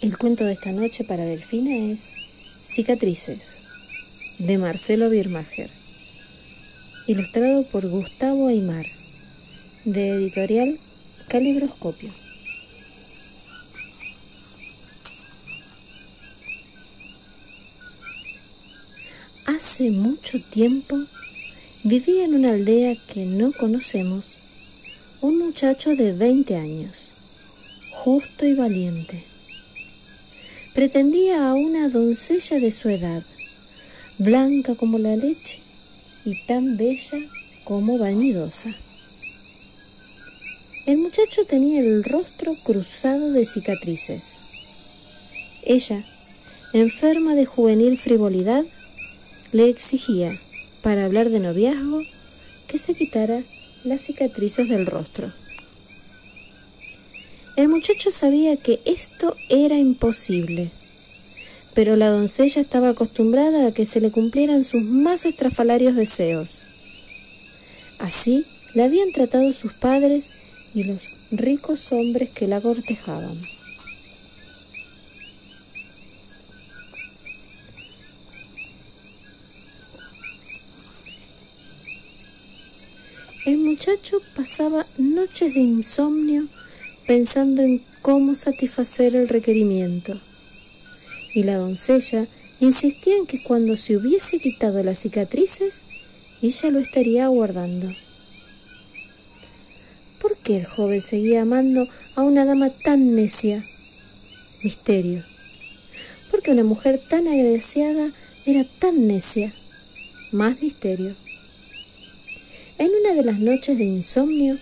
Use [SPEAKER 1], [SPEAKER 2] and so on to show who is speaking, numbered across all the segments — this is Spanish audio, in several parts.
[SPEAKER 1] El cuento de esta noche para Delfina es Cicatrices, de Marcelo Birmacher, ilustrado por Gustavo Aymar, de editorial Calibroscopio. Hace mucho tiempo vivía en una aldea que no conocemos un muchacho de 20 años, justo y valiente pretendía a una doncella de su edad, blanca como la leche y tan bella como vanidosa. El muchacho tenía el rostro cruzado de cicatrices. Ella, enferma de juvenil frivolidad, le exigía, para hablar de noviazgo, que se quitara las cicatrices del rostro. El muchacho sabía que esto era imposible, pero la doncella estaba acostumbrada a que se le cumplieran sus más estrafalarios deseos. Así la habían tratado sus padres y los ricos hombres que la cortejaban. El muchacho pasaba noches de insomnio pensando en cómo satisfacer el requerimiento. Y la doncella insistía en que cuando se hubiese quitado las cicatrices, ella lo estaría aguardando. ¿Por qué el joven seguía amando a una dama tan necia? Misterio. ¿Por qué una mujer tan agraciada era tan necia? Más misterio. En una de las noches de insomnio,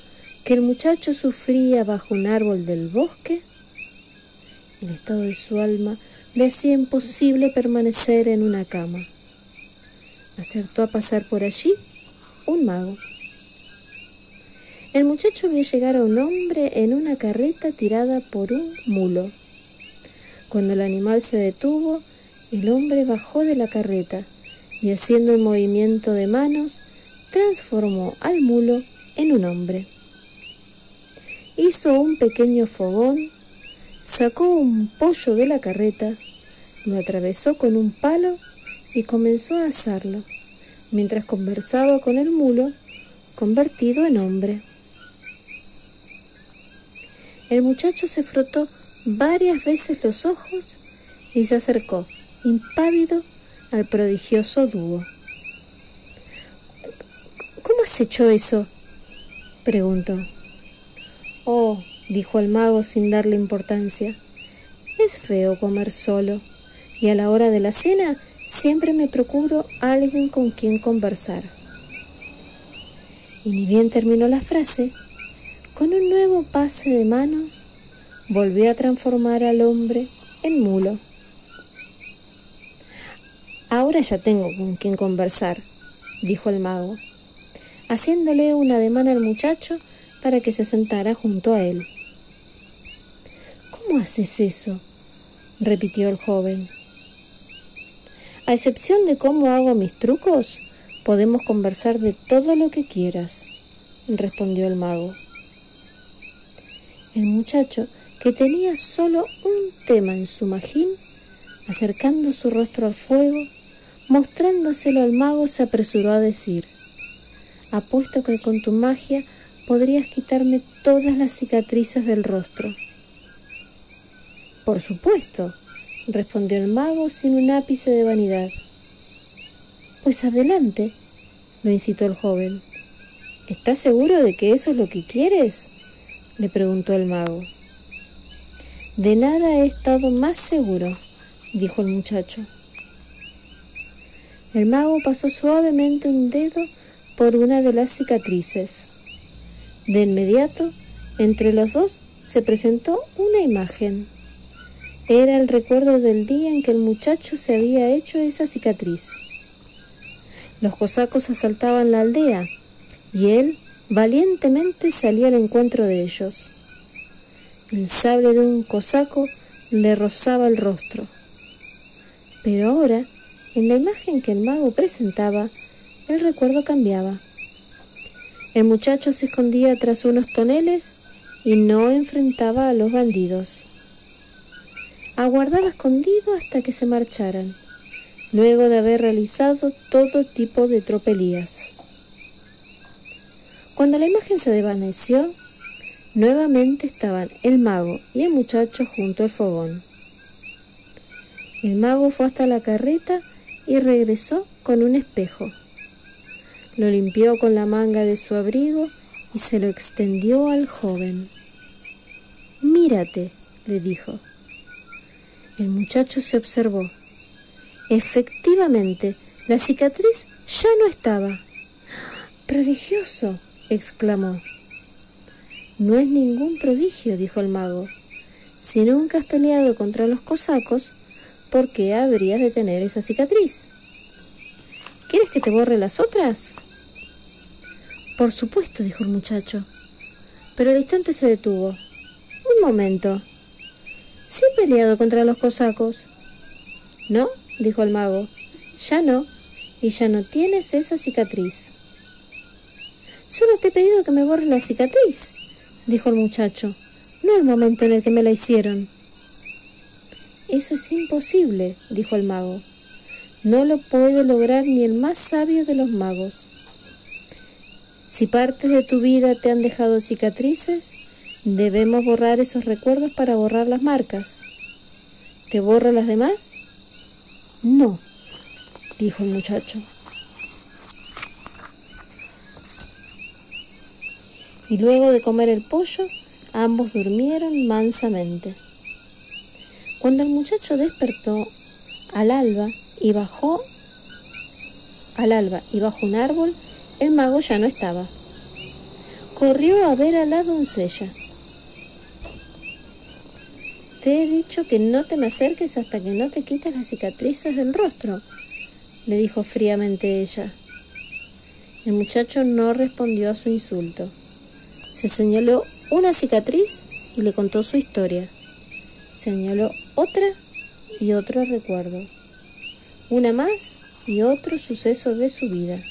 [SPEAKER 1] que el muchacho sufría bajo un árbol del bosque, el estado de su alma le hacía imposible permanecer en una cama. Acertó a pasar por allí un mago. El muchacho vio llegar a un hombre en una carreta tirada por un mulo. Cuando el animal se detuvo, el hombre bajó de la carreta y haciendo el movimiento de manos, transformó al mulo en un hombre hizo un pequeño fogón, sacó un pollo de la carreta, lo atravesó con un palo y comenzó a asarlo, mientras conversaba con el mulo, convertido en hombre. El muchacho se frotó varias veces los ojos y se acercó, impávido, al prodigioso dúo. ¿Cómo has hecho eso? preguntó. Dijo el mago sin darle importancia, es feo comer solo, y a la hora de la cena siempre me procuro alguien con quien conversar. Y ni bien terminó la frase, con un nuevo pase de manos, volvió a transformar al hombre en mulo. Ahora ya tengo con quien conversar, dijo el mago, haciéndole un ademán al muchacho para que se sentara junto a él. ¿Cómo haces eso? repitió el joven. A excepción de cómo hago mis trucos, podemos conversar de todo lo que quieras, respondió el mago. El muchacho, que tenía solo un tema en su magín, acercando su rostro al fuego, mostrándoselo al mago, se apresuró a decir, apuesto que con tu magia podrías quitarme todas las cicatrices del rostro. Por supuesto, respondió el mago sin un ápice de vanidad. Pues adelante, lo incitó el joven. ¿Estás seguro de que eso es lo que quieres? le preguntó el mago. De nada he estado más seguro, dijo el muchacho. El mago pasó suavemente un dedo por una de las cicatrices. De inmediato, entre los dos se presentó una imagen. Era el recuerdo del día en que el muchacho se había hecho esa cicatriz. Los cosacos asaltaban la aldea y él valientemente salía al encuentro de ellos. El sable de un cosaco le rozaba el rostro. Pero ahora, en la imagen que el mago presentaba, el recuerdo cambiaba. El muchacho se escondía tras unos toneles y no enfrentaba a los bandidos. aguardaba escondido hasta que se marcharan, luego de haber realizado todo tipo de tropelías. Cuando la imagen se desvaneció, nuevamente estaban el mago y el muchacho junto al fogón. El mago fue hasta la carreta y regresó con un espejo. Lo limpió con la manga de su abrigo y se lo extendió al joven. Mírate, le dijo. El muchacho se observó. Efectivamente, la cicatriz ya no estaba. ¡Prodigioso! exclamó. No es ningún prodigio, dijo el mago. Si nunca has peleado contra los cosacos, ¿por qué habrías de tener esa cicatriz? ¿Quieres que te borre las otras? Por supuesto, dijo el muchacho. Pero al instante se detuvo. Un momento. Sí he peleado contra los cosacos. No, dijo el mago. Ya no. Y ya no tienes esa cicatriz. Solo te he pedido que me borres la cicatriz, dijo el muchacho. No el momento en el que me la hicieron. Eso es imposible, dijo el mago. No lo puede lograr ni el más sabio de los magos. Si partes de tu vida te han dejado cicatrices, debemos borrar esos recuerdos para borrar las marcas. ¿Te borro las demás? No, dijo el muchacho. Y luego de comer el pollo, ambos durmieron mansamente. Cuando el muchacho despertó al alba y bajó al alba y bajo un árbol, el mago ya no estaba. Corrió a ver a la doncella. Te he dicho que no te me acerques hasta que no te quites las cicatrices del rostro, le dijo fríamente ella. El muchacho no respondió a su insulto. Se señaló una cicatriz y le contó su historia señaló otra y otro recuerdo, una más y otro suceso de su vida.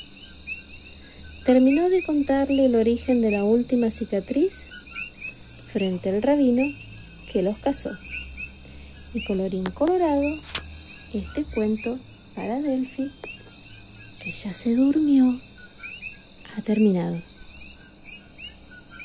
[SPEAKER 1] Terminó de contarle el origen de la última cicatriz frente al rabino que los casó. Y colorín colorado, este cuento para Delphi, que ya se durmió, ha terminado.